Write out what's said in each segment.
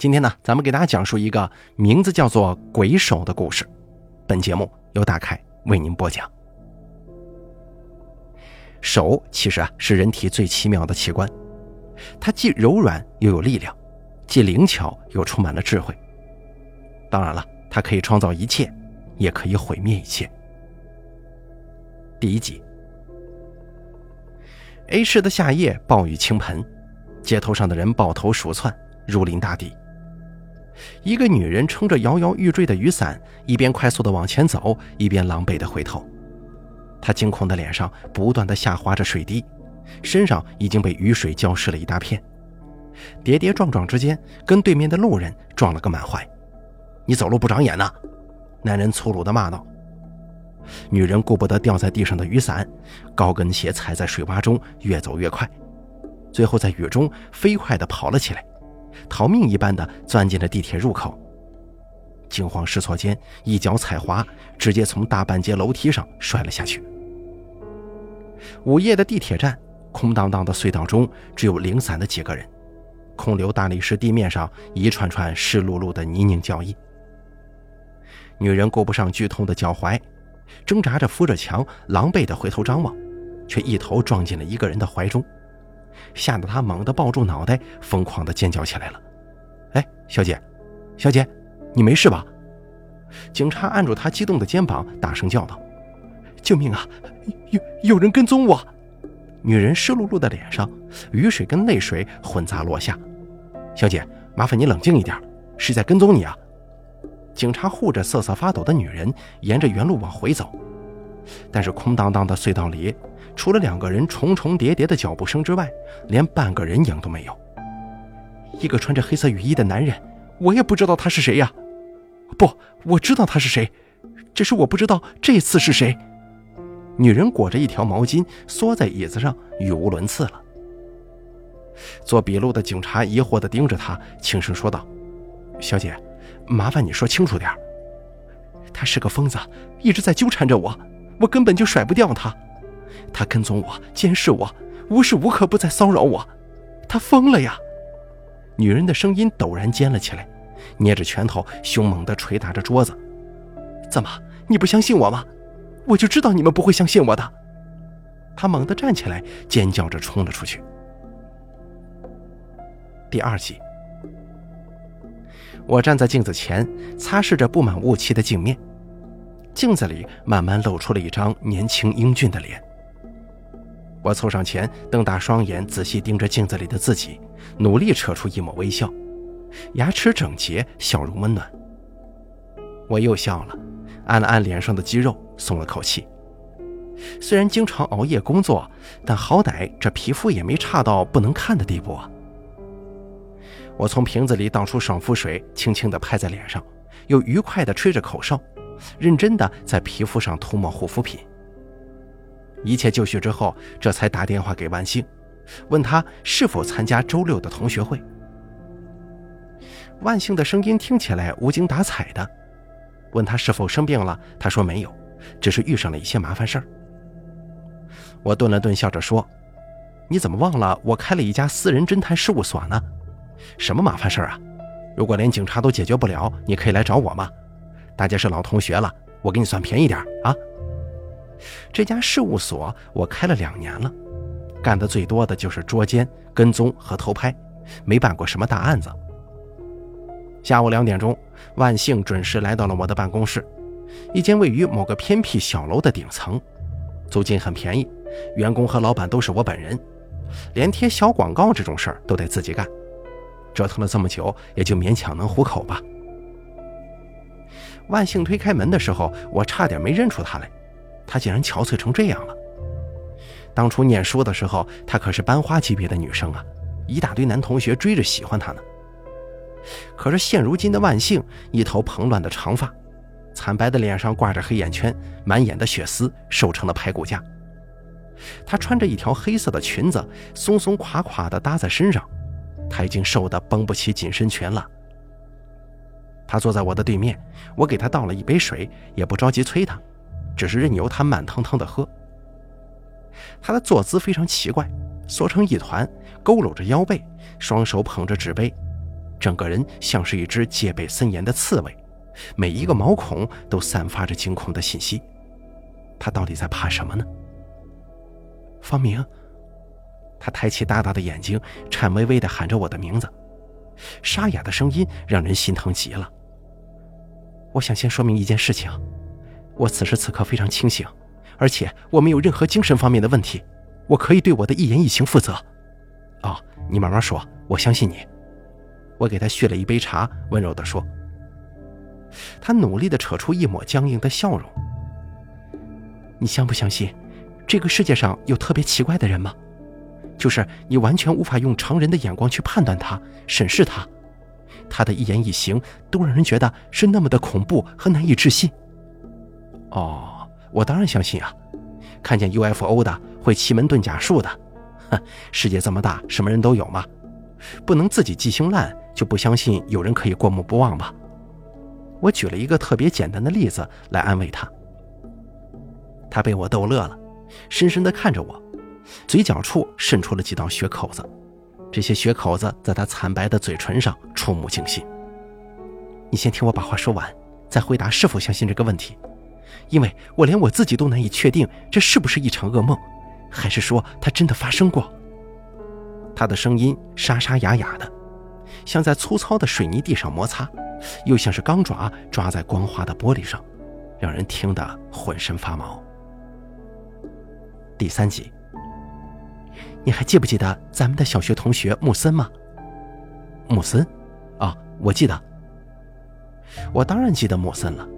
今天呢，咱们给大家讲述一个名字叫做“鬼手”的故事。本节目由大凯为您播讲。手其实啊是人体最奇妙的器官，它既柔软又有力量，既灵巧又充满了智慧。当然了，它可以创造一切，也可以毁灭一切。第一集，A 市的夏夜暴雨倾盆，街头上的人抱头鼠窜，如临大敌。一个女人撑着摇摇欲坠的雨伞，一边快速的往前走，一边狼狈的回头。她惊恐的脸上不断的下滑着水滴，身上已经被雨水浇湿了一大片。跌跌撞撞之间，跟对面的路人撞了个满怀。你走路不长眼呐！男人粗鲁的骂道。女人顾不得掉在地上的雨伞，高跟鞋踩在水洼中，越走越快，最后在雨中飞快地跑了起来。逃命一般的钻进了地铁入口，惊慌失措间，一脚踩滑，直接从大半截楼梯上摔了下去。午夜的地铁站，空荡荡的隧道中只有零散的几个人，空留大理石地面上一串串湿漉漉的泥泞脚印。女人顾不上剧痛的脚踝，挣扎着扶着墙，狼狈的回头张望，却一头撞进了一个人的怀中。吓得他猛地抱住脑袋，疯狂地尖叫起来了。“哎，小姐，小姐，你没事吧？”警察按住他激动的肩膀，大声叫道：“救命啊！有有人跟踪我！”女人湿漉漉的脸上，雨水跟泪水混杂落下。“小姐，麻烦你冷静一点，是在跟踪你啊！”警察护着瑟瑟发抖的女人，沿着原路往回走，但是空荡荡的隧道里。除了两个人重重叠叠的脚步声之外，连半个人影都没有。一个穿着黑色雨衣的男人，我也不知道他是谁呀。不，我知道他是谁，只是我不知道这次是谁。女人裹着一条毛巾，缩在椅子上，语无伦次了。做笔录的警察疑惑地盯着他，轻声说道：“小姐，麻烦你说清楚点他是个疯子，一直在纠缠着我，我根本就甩不掉他。”他跟踪我，监视我，无时无刻不在骚扰我。他疯了呀！女人的声音陡然尖了起来，捏着拳头，凶猛地捶打着桌子。怎么，你不相信我吗？我就知道你们不会相信我的。他猛地站起来，尖叫着冲了出去。第二集，我站在镜子前，擦拭着布满雾气的镜面，镜子里慢慢露出了一张年轻英俊的脸。我凑上前，瞪大双眼，仔细盯着镜子里的自己，努力扯出一抹微笑，牙齿整洁，笑容温暖。我又笑了，按了按脸上的肌肉，松了口气。虽然经常熬夜工作，但好歹这皮肤也没差到不能看的地步啊。我从瓶子里倒出爽肤水，轻轻地拍在脸上，又愉快地吹着口哨，认真地在皮肤上涂抹护肤品。一切就绪之后，这才打电话给万幸，问他是否参加周六的同学会。万幸的声音听起来无精打采的，问他是否生病了，他说没有，只是遇上了一些麻烦事儿。我顿了顿，笑着说：“你怎么忘了我开了一家私人侦探事务所呢？什么麻烦事儿啊？如果连警察都解决不了，你可以来找我嘛。大家是老同学了，我给你算便宜点啊。”这家事务所我开了两年了，干的最多的就是捉奸、跟踪和偷拍，没办过什么大案子。下午两点钟，万幸准时来到了我的办公室，一间位于某个偏僻小楼的顶层，租金很便宜，员工和老板都是我本人，连贴小广告这种事儿都得自己干。折腾了这么久，也就勉强能糊口吧。万幸推开门的时候，我差点没认出他来。她竟然憔悴成这样了。当初念书的时候，她可是班花级别的女生啊，一大堆男同学追着喜欢她呢。可是现如今的万幸，一头蓬乱的长发，惨白的脸上挂着黑眼圈，满眼的血丝，瘦成了排骨架。她穿着一条黑色的裙子，松松垮垮的搭在身上，她已经瘦得绷不起紧身裙了。她坐在我的对面，我给她倒了一杯水，也不着急催她。只是任由他慢腾腾的喝。他的坐姿非常奇怪，缩成一团，佝偻着腰背，双手捧着纸杯，整个人像是一只戒备森严的刺猬，每一个毛孔都散发着惊恐的信息。他到底在怕什么呢？方明，他抬起大大的眼睛，颤巍巍地喊着我的名字，沙哑的声音让人心疼极了。我想先说明一件事情，我此时此刻非常清醒，而且我没有任何精神方面的问题，我可以对我的一言一行负责。哦，你慢慢说，我相信你。我给他续了一杯茶，温柔地说。他努力地扯出一抹僵硬的笑容。你相不相信，这个世界上有特别奇怪的人吗？就是你完全无法用常人的眼光去判断他、审视他，他的一言一行都让人觉得是那么的恐怖和难以置信。哦，我当然相信啊！看见 UFO 的，会奇门遁甲术的，哼，世界这么大，什么人都有嘛。不能自己记性烂，就不相信有人可以过目不忘吧？我举了一个特别简单的例子来安慰他。他被我逗乐了，深深地看着我，嘴角处渗出了几道血口子，这些血口子在他惨白的嘴唇上触目惊心。你先听我把话说完，再回答是否相信这个问题，因为我连我自己都难以确定这是不是一场噩梦，还是说它真的发生过。他的声音沙沙哑哑的，像在粗糙的水泥地上摩擦，又像是钢爪抓在光滑的玻璃上，让人听得浑身发毛。第三集，你还记不记得咱们的小学同学木森吗？木森，啊，我记得。我当然记得木森了，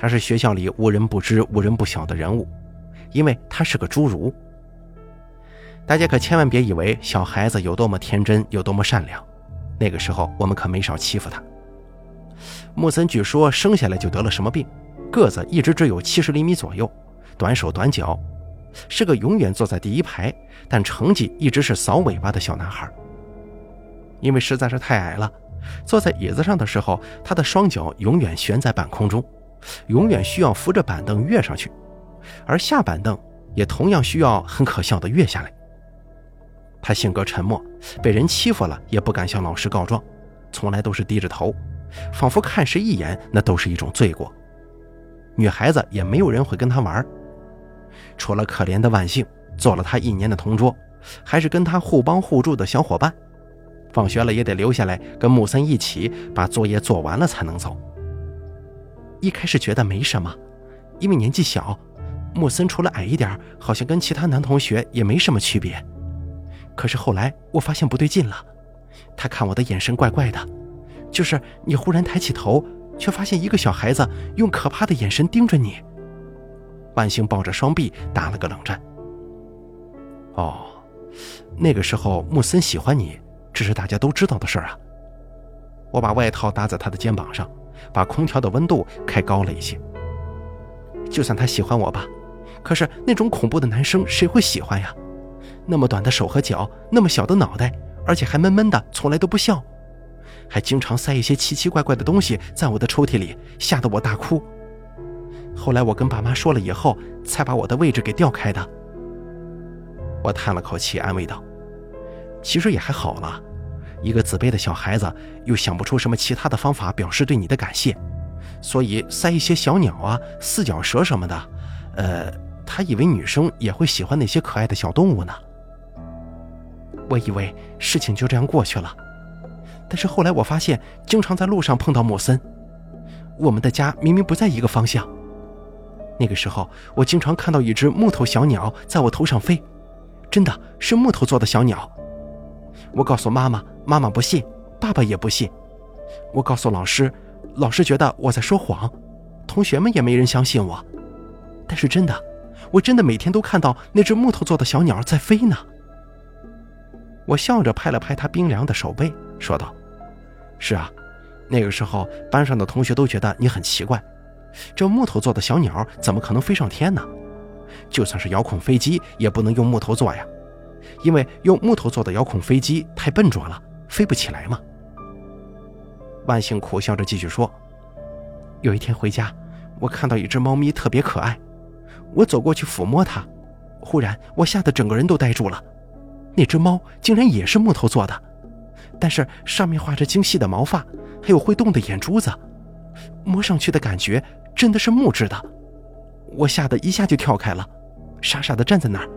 他是学校里无人不知、无人不晓的人物，因为他是个侏儒。大家可千万别以为小孩子有多么天真，有多么善良，那个时候我们可没少欺负他。木森据说生下来就得了什么病，个子一直只有七十厘米左右，短手短脚。是个永远坐在第一排，但成绩一直是扫尾巴的小男孩。因为实在是太矮了，坐在椅子上的时候，他的双脚永远悬在半空中，永远需要扶着板凳跃上去，而下板凳也同样需要很可笑的跃下来。他性格沉默，被人欺负了也不敢向老师告状，从来都是低着头，仿佛看谁一眼那都是一种罪过。女孩子也没有人会跟他玩。除了可怜的万幸，做了他一年的同桌，还是跟他互帮互助的小伙伴。放学了也得留下来跟木森一起把作业做完了才能走。一开始觉得没什么，因为年纪小，木森除了矮一点，好像跟其他男同学也没什么区别。可是后来我发现不对劲了，他看我的眼神怪怪的，就是你忽然抬起头，却发现一个小孩子用可怕的眼神盯着你。万幸抱着双臂打了个冷战。哦，那个时候穆森喜欢你，这是大家都知道的事儿啊。我把外套搭在他的肩膀上，把空调的温度开高了一些。就算他喜欢我吧，可是那种恐怖的男生谁会喜欢呀？那么短的手和脚，那么小的脑袋，而且还闷闷的，从来都不笑，还经常塞一些奇奇怪怪的东西在我的抽屉里，吓得我大哭。后来我跟爸妈说了以后，才把我的位置给调开的。我叹了口气，安慰道：“其实也还好了，一个自卑的小孩子又想不出什么其他的方法表示对你的感谢，所以塞一些小鸟啊、四脚蛇什么的。呃，他以为女生也会喜欢那些可爱的小动物呢。我以为事情就这样过去了，但是后来我发现，经常在路上碰到莫森，我们的家明明不在一个方向。”那个时候，我经常看到一只木头小鸟在我头上飞，真的是木头做的小鸟。我告诉妈妈，妈妈不信，爸爸也不信。我告诉老师，老师觉得我在说谎，同学们也没人相信我。但是真的，我真的每天都看到那只木头做的小鸟在飞呢。我笑着拍了拍他冰凉的手背，说道：“是啊，那个时候班上的同学都觉得你很奇怪。”这木头做的小鸟怎么可能飞上天呢？就算是遥控飞机，也不能用木头做呀，因为用木头做的遥控飞机太笨拙了，飞不起来嘛。万幸苦笑着继续说：“有一天回家，我看到一只猫咪特别可爱，我走过去抚摸它，忽然我吓得整个人都呆住了。那只猫竟然也是木头做的，但是上面画着精细的毛发，还有会动的眼珠子，摸上去的感觉真的是木质的。我吓得一下就跳开了，傻傻的站在那儿，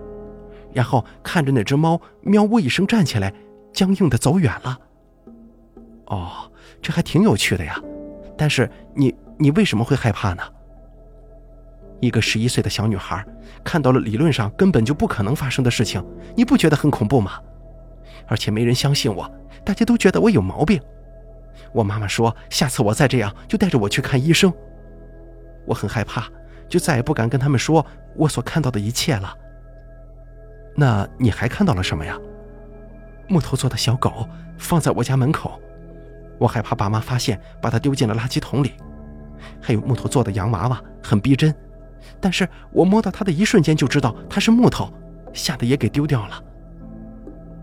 然后看着那只猫喵呜一声站起来，僵硬的走远了。哦，这还挺有趣的呀，但是你你为什么会害怕呢？一个十一岁的小女孩看到了理论上根本就不可能发生的事情，你不觉得很恐怖吗？而且没人相信我，大家都觉得我有毛病。我妈妈说，下次我再这样就带着我去看医生。我很害怕。就再也不敢跟他们说我所看到的一切了。那你还看到了什么呀？木头做的小狗放在我家门口，我害怕爸妈发现，把它丢进了垃圾桶里。还有木头做的洋娃娃，很逼真，但是我摸到它的一瞬间就知道它是木头，吓得也给丢掉了。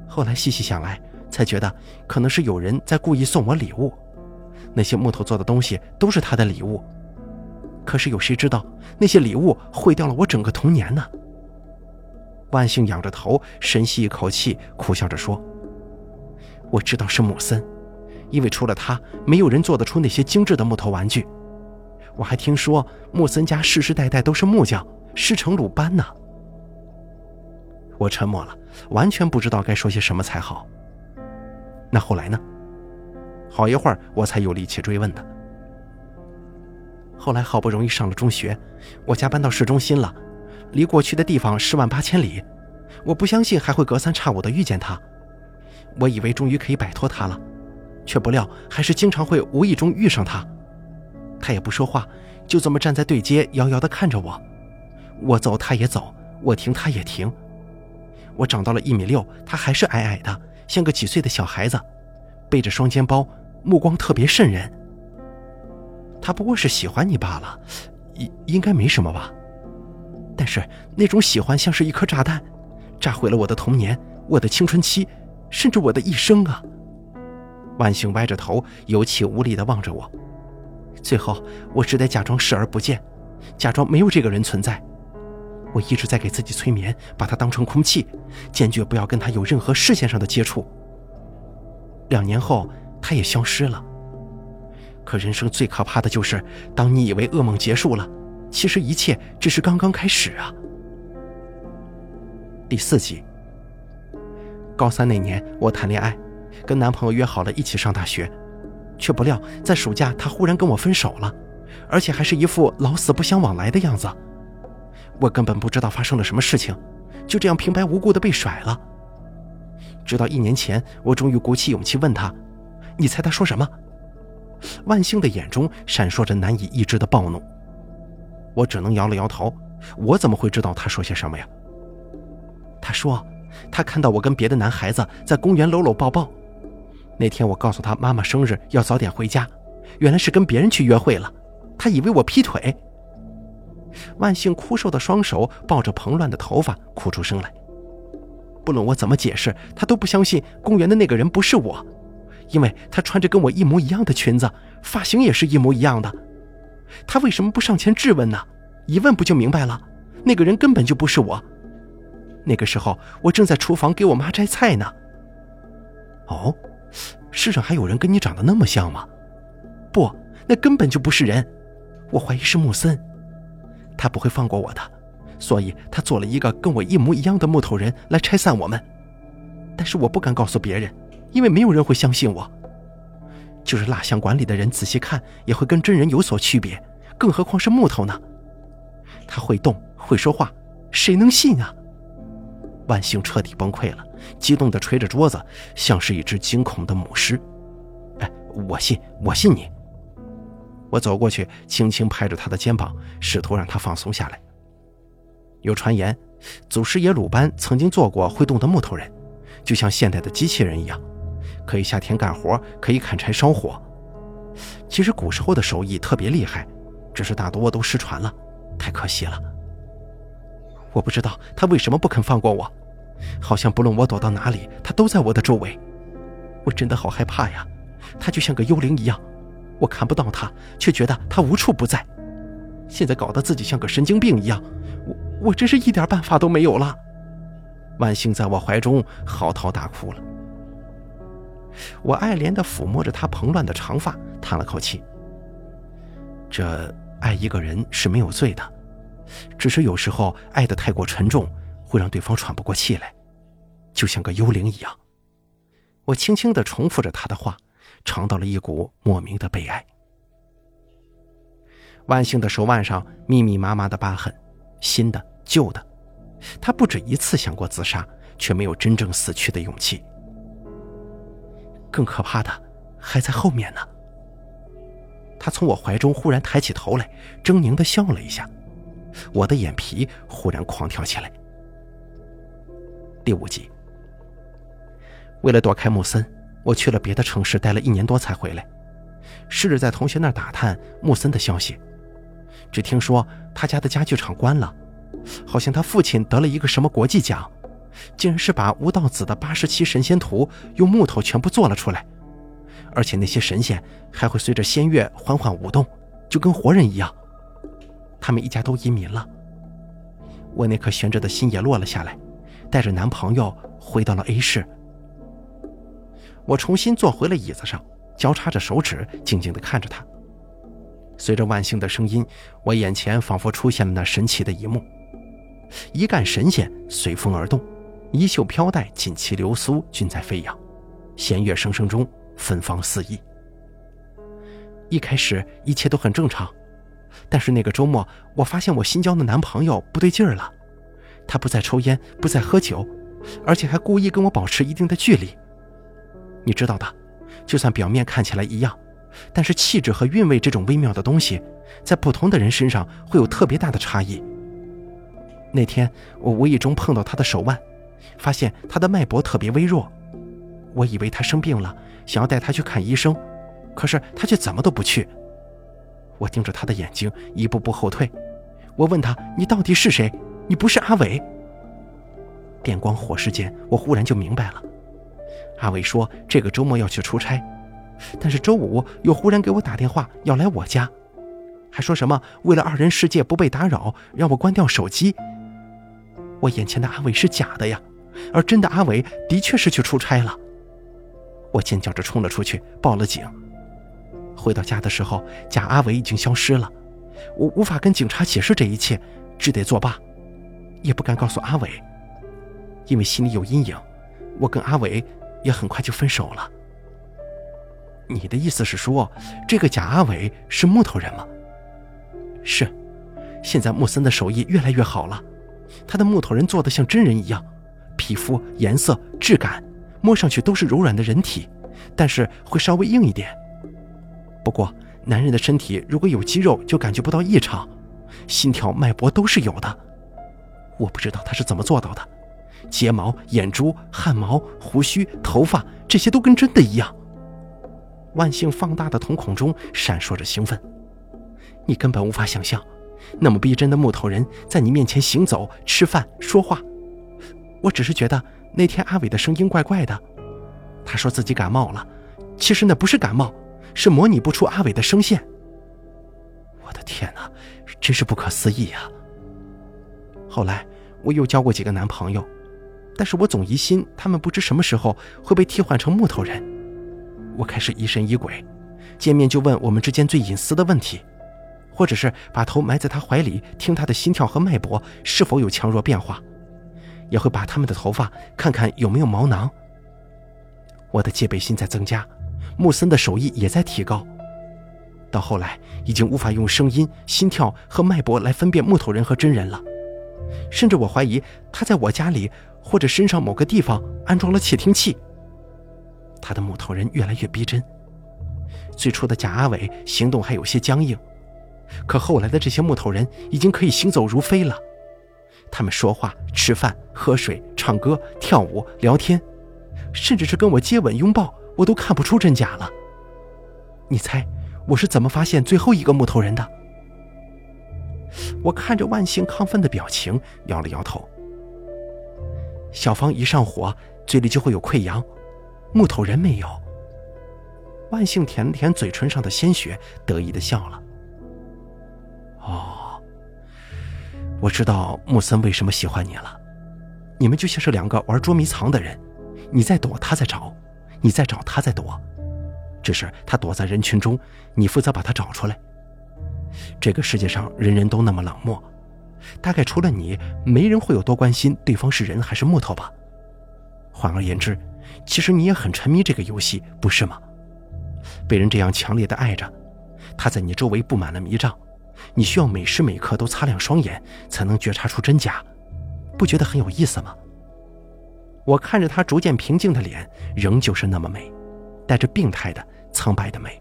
后来细细想来，才觉得可能是有人在故意送我礼物，那些木头做的东西都是他的礼物。可是有谁知道那些礼物毁掉了我整个童年呢？万幸仰着头，深吸一口气，苦笑着说：“我知道是木森，因为除了他，没有人做得出那些精致的木头玩具。我还听说木森家世世代代都是木匠，师承鲁班呢。”我沉默了，完全不知道该说些什么才好。那后来呢？好一会儿，我才有力气追问的。后来好不容易上了中学，我家搬到市中心了，离过去的地方十万八千里。我不相信还会隔三差五的遇见他，我以为终于可以摆脱他了，却不料还是经常会无意中遇上他。他也不说话，就这么站在对街，遥遥地看着我。我走他也走，我停他也停。我长到了一米六，他还是矮矮的，像个几岁的小孩子，背着双肩包，目光特别瘆人。他不过是喜欢你罢了，应应该没什么吧。但是那种喜欢像是一颗炸弹，炸毁了我的童年、我的青春期，甚至我的一生啊！万幸歪着头，有气无力地望着我。最后，我只得假装视而不见，假装没有这个人存在。我一直在给自己催眠，把他当成空气，坚决不要跟他有任何视线上的接触。两年后，他也消失了。可人生最可怕的就是，当你以为噩梦结束了，其实一切只是刚刚开始啊。第四集。高三那年，我谈恋爱，跟男朋友约好了一起上大学，却不料在暑假他忽然跟我分手了，而且还是一副老死不相往来的样子。我根本不知道发生了什么事情，就这样平白无故的被甩了。直到一年前，我终于鼓起勇气问他：“你猜他说什么？”万幸的眼中闪烁着难以抑制的暴怒，我只能摇了摇头。我怎么会知道他说些什么呀？他说，他看到我跟别的男孩子在公园搂搂抱抱。那天我告诉他妈妈生日要早点回家，原来是跟别人去约会了。他以为我劈腿。万幸枯瘦的双手抱着蓬乱的头发，哭出声来。不论我怎么解释，他都不相信公园的那个人不是我。因为她穿着跟我一模一样的裙子，发型也是一模一样的，他为什么不上前质问呢？一问不就明白了？那个人根本就不是我。那个时候我正在厨房给我妈摘菜呢。哦，世上还有人跟你长得那么像吗？不，那根本就不是人。我怀疑是木森，他不会放过我的，所以他做了一个跟我一模一样的木头人来拆散我们。但是我不敢告诉别人。因为没有人会相信我，就是蜡像馆里的人仔细看也会跟真人有所区别，更何况是木头呢？他会动，会说话，谁能信啊？万幸彻底崩溃了，激动地捶着桌子，像是一只惊恐的母狮。哎，我信，我信你。我走过去，轻轻拍着他的肩膀，试图让他放松下来。有传言，祖师爷鲁班曾经做过会动的木头人，就像现代的机器人一样。可以下田干活，可以砍柴烧火。其实古时候的手艺特别厉害，只是大多都失传了，太可惜了。我不知道他为什么不肯放过我，好像不论我躲到哪里，他都在我的周围。我真的好害怕呀！他就像个幽灵一样，我看不到他，却觉得他无处不在。现在搞得自己像个神经病一样，我我真是一点办法都没有了。万幸在我怀中嚎啕大哭了。我爱怜地抚摸着她蓬乱的长发，叹了口气。这爱一个人是没有罪的，只是有时候爱得太过沉重，会让对方喘不过气来，就像个幽灵一样。我轻轻地重复着他的话，尝到了一股莫名的悲哀。万幸的手腕上密密麻麻的疤痕，新的、旧的。他不止一次想过自杀，却没有真正死去的勇气。更可怕的还在后面呢。他从我怀中忽然抬起头来，狰狞的笑了一下，我的眼皮忽然狂跳起来。第五集，为了躲开穆森，我去了别的城市，待了一年多才回来，试着在同学那儿打探穆森的消息，只听说他家的家具厂关了。好像他父亲得了一个什么国际奖，竟然是把吴道子的八十七神仙图用木头全部做了出来，而且那些神仙还会随着仙乐缓缓舞动，就跟活人一样。他们一家都移民了，我那颗悬着的心也落了下来，带着男朋友回到了 A 市。我重新坐回了椅子上，交叉着手指，静静地看着他。随着万幸的声音，我眼前仿佛出现了那神奇的一幕。一干神仙随风而动，衣袖飘带，锦旗流苏，均在飞扬，弦乐声声中芬芳四溢。一开始一切都很正常，但是那个周末，我发现我新交的男朋友不对劲儿了，他不再抽烟，不再喝酒，而且还故意跟我保持一定的距离。你知道的，就算表面看起来一样，但是气质和韵味这种微妙的东西，在不同的人身上会有特别大的差异。那天我无意中碰到他的手腕，发现他的脉搏特别微弱。我以为他生病了，想要带他去看医生，可是他却怎么都不去。我盯着他的眼睛，一步步后退。我问他：“你到底是谁？你不是阿伟？”电光火石间，我忽然就明白了。阿伟说这个周末要去出差，但是周五又忽然给我打电话要来我家，还说什么为了二人世界不被打扰，让我关掉手机。我眼前的阿伟是假的呀，而真的阿伟的确是去出差了。我尖叫着冲了出去，报了警。回到家的时候，假阿伟已经消失了。我无法跟警察解释这一切，只得作罢，也不敢告诉阿伟，因为心里有阴影。我跟阿伟也很快就分手了。你的意思是说，这个假阿伟是木头人吗？是，现在木森的手艺越来越好了。他的木头人做的像真人一样，皮肤颜色质感，摸上去都是柔软的人体，但是会稍微硬一点。不过男人的身体如果有肌肉就感觉不到异常，心跳脉搏都是有的。我不知道他是怎么做到的，睫毛、眼珠、汗毛、胡须、头发这些都跟真的一样。万幸放大的瞳孔中闪烁着兴奋，你根本无法想象。那么逼真的木头人在你面前行走、吃饭、说话，我只是觉得那天阿伟的声音怪怪的。他说自己感冒了，其实那不是感冒，是模拟不出阿伟的声线。我的天哪，真是不可思议啊！后来我又交过几个男朋友，但是我总疑心他们不知什么时候会被替换成木头人。我开始疑神疑鬼，见面就问我们之间最隐私的问题。或者是把头埋在他怀里，听他的心跳和脉搏是否有强弱变化，也会把他们的头发看看有没有毛囊。我的戒备心在增加，木森的手艺也在提高，到后来已经无法用声音、心跳和脉搏来分辨木头人和真人了，甚至我怀疑他在我家里或者身上某个地方安装了窃听器。他的木头人越来越逼真，最初的贾阿伟行动还有些僵硬。可后来的这些木头人已经可以行走如飞了，他们说话、吃饭、喝水、唱歌、跳舞、聊天，甚至是跟我接吻、拥抱，我都看不出真假了。你猜我是怎么发现最后一个木头人的？我看着万幸亢奋的表情，摇了摇头。小芳一上火，嘴里就会有溃疡，木头人没有。万幸舔了舔嘴唇上的鲜血，得意的笑了。我知道木森为什么喜欢你了。你们就像是两个玩捉迷藏的人，你在躲，他在找；你在找，他在躲，只是他躲在人群中，你负责把他找出来。这个世界上人人都那么冷漠，大概除了你，没人会有多关心对方是人还是木头吧。换而言之，其实你也很沉迷这个游戏，不是吗？被人这样强烈的爱着，他在你周围布满了迷障，你需要每时每刻都擦亮双眼，才能觉察出真假，不觉得很有意思吗？我看着他逐渐平静的脸，仍旧是那么美，带着病态的苍白的美。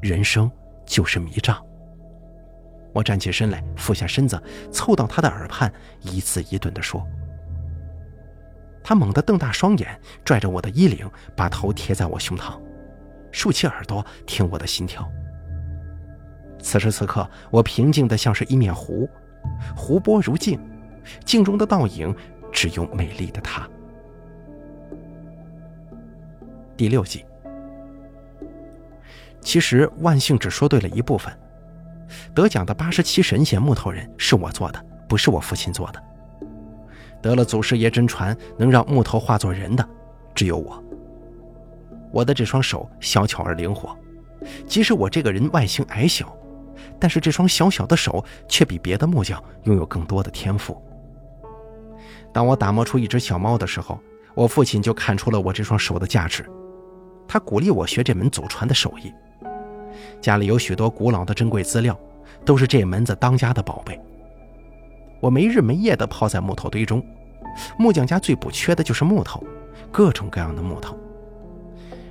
人生就是迷障。我站起身来，俯下身子，凑到他的耳畔，一字一顿地说。他猛地瞪大双眼，拽着我的衣领，把头贴在我胸膛，竖起耳朵听我的心跳。此时此刻，我平静的像是一面湖，湖波如镜，镜中的倒影只有美丽的她。第六集，其实万幸只说对了一部分，得奖的八十七神仙木头人是我做的，不是我父亲做的。得了祖师爷真传，能让木头化作人的，只有我。我的这双手小巧而灵活，即使我这个人外形矮小，但是这双小小的手却比别的木匠拥有更多的天赋。当我打磨出一只小猫的时候，我父亲就看出了我这双手的价值，他鼓励我学这门祖传的手艺。家里有许多古老的珍贵资料，都是这门子当家的宝贝。我没日没夜地泡在木头堆中，木匠家最不缺的就是木头，各种各样的木头。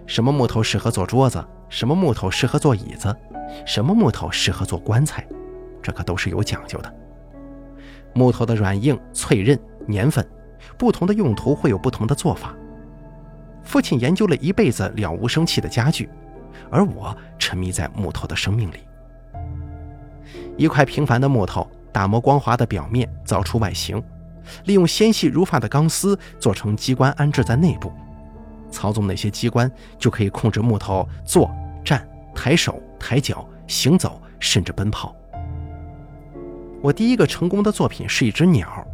什么木头适合做桌子？什么木头适合做椅子？什么木头适合做棺材？这可都是有讲究的。木头的软硬、脆韧、年份，不同的用途会有不同的做法。父亲研究了一辈子了无生气的家具，而我沉迷在木头的生命里。一块平凡的木头。打磨光滑的表面，凿出外形，利用纤细如发的钢丝做成机关，安置在内部。操纵那些机关，就可以控制木头坐、站、抬手、抬脚、行走，甚至奔跑。我第一个成功的作品是一只鸟。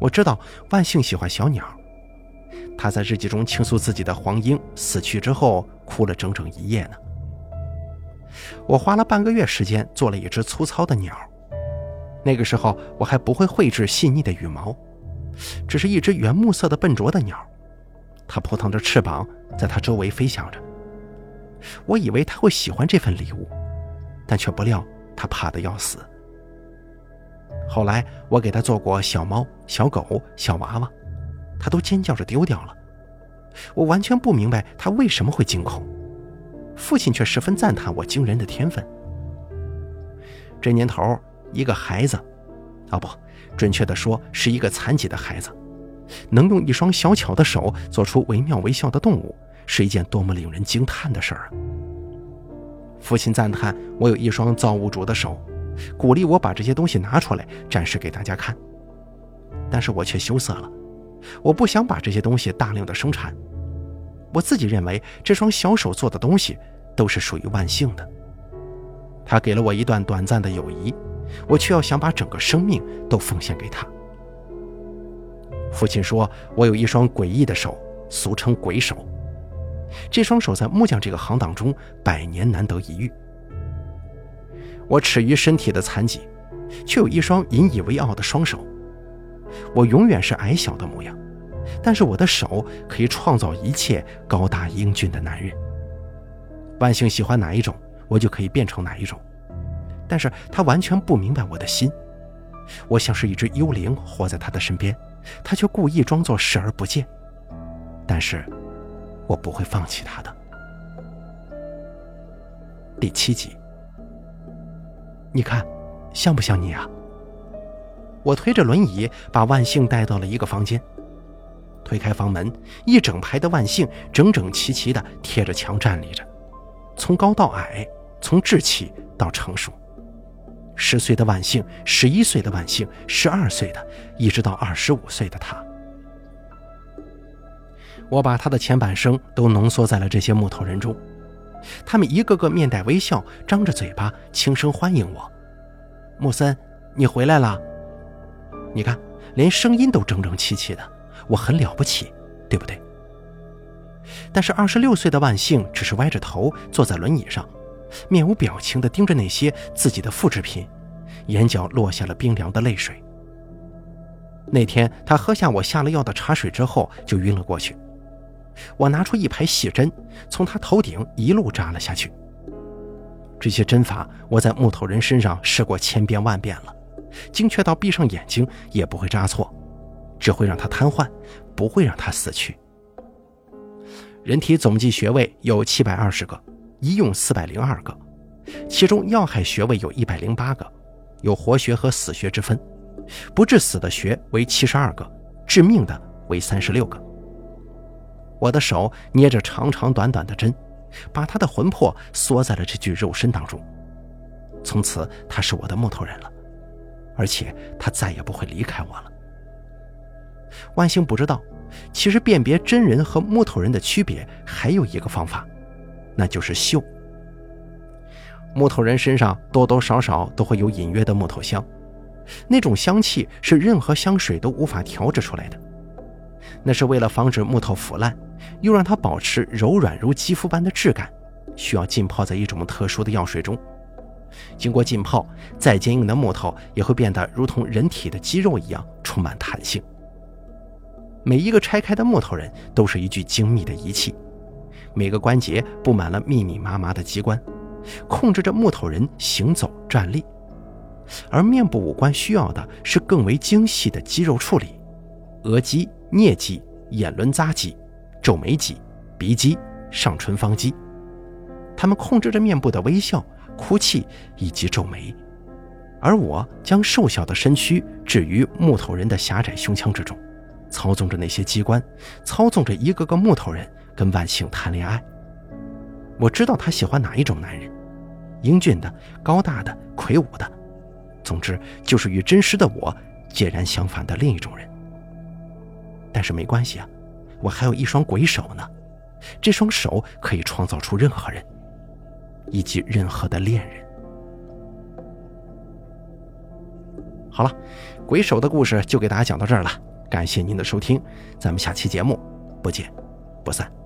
我知道万幸喜欢小鸟，他在日记中倾诉自己的黄莺死去之后，哭了整整一夜呢。我花了半个月时间做了一只粗糙的鸟。那个时候我还不会绘制细腻的羽毛，只是一只原木色的笨拙的鸟，它扑腾着翅膀，在它周围飞翔着。我以为他会喜欢这份礼物，但却不料他怕得要死。后来我给他做过小猫、小狗、小娃娃，他都尖叫着丢掉了。我完全不明白他为什么会惊恐，父亲却十分赞叹我惊人的天分。这年头。一个孩子，哦不，准确的说是一个残疾的孩子，能用一双小巧的手做出惟妙惟肖的动物，是一件多么令人惊叹的事儿啊！父亲赞叹我有一双造物主的手，鼓励我把这些东西拿出来展示给大家看。但是我却羞涩了，我不想把这些东西大量的生产。我自己认为这双小手做的东西都是属于万幸的。他给了我一段短暂的友谊。我却要想把整个生命都奉献给他。父亲说：“我有一双诡异的手，俗称鬼手。这双手在木匠这个行当中百年难得一遇。我耻于身体的残疾，却有一双引以为傲的双手。我永远是矮小的模样，但是我的手可以创造一切高大英俊的男人。万幸喜欢哪一种，我就可以变成哪一种。”但是他完全不明白我的心，我像是一只幽灵活在他的身边，他却故意装作视而不见。但是，我不会放弃他的。第七集，你看，像不像你啊？我推着轮椅把万幸带到了一个房间，推开房门，一整排的万幸整整齐齐的贴着墙站立着，从高到矮，从稚气到成熟。十岁的万幸，十一岁的万幸，十二岁的，一直到二十五岁的他。我把他的前半生都浓缩在了这些木头人中，他们一个个面带微笑，张着嘴巴，轻声欢迎我。木森，你回来了。你看，连声音都整整齐齐的，我很了不起，对不对？但是二十六岁的万幸只是歪着头坐在轮椅上，面无表情地盯着那些自己的复制品，眼角落下了冰凉的泪水。那天他喝下我下了药的茶水之后就晕了过去，我拿出一排细针，从他头顶一路扎了下去。这些针法我在木头人身上试过千遍万遍了，精确到闭上眼睛也不会扎错，只会让他瘫痪，不会让他死去。人体总计穴位有七百二十个，医用四百零二个，其中要害穴位有一百零八个，有活穴和死穴之分。不致死的穴为七十二个，致命的为三十六个。我的手捏着长长短短的针，把他的魂魄缩在了这具肉身当中。从此，他是我的木头人了，而且他再也不会离开我了。万幸不知道。其实辨别真人和木头人的区别还有一个方法，那就是嗅。木头人身上多多少少都会有隐约的木头香，那种香气是任何香水都无法调制出来的。那是为了防止木头腐烂，又让它保持柔软如肌肤般的质感，需要浸泡在一种特殊的药水中。经过浸泡，再坚硬的木头也会变得如同人体的肌肉一样充满弹性。每一个拆开的木头人都是一具精密的仪器，每个关节布满了密密麻麻的机关，控制着木头人行走站立。而面部五官需要的是更为精细的肌肉处理：额肌、颞肌、眼轮匝肌、皱眉肌、鼻肌、上唇方肌。他们控制着面部的微笑、哭泣以及皱眉，而我将瘦小的身躯置于木头人的狭窄胸腔之中。操纵着那些机关，操纵着一个个木头人跟万幸谈恋爱。我知道他喜欢哪一种男人：英俊的、高大的、魁梧的。总之，就是与真实的我截然相反的另一种人。但是没关系啊，我还有一双鬼手呢。这双手可以创造出任何人，以及任何的恋人。好了，鬼手的故事就给大家讲到这儿了。感谢您的收听，咱们下期节目不见不散。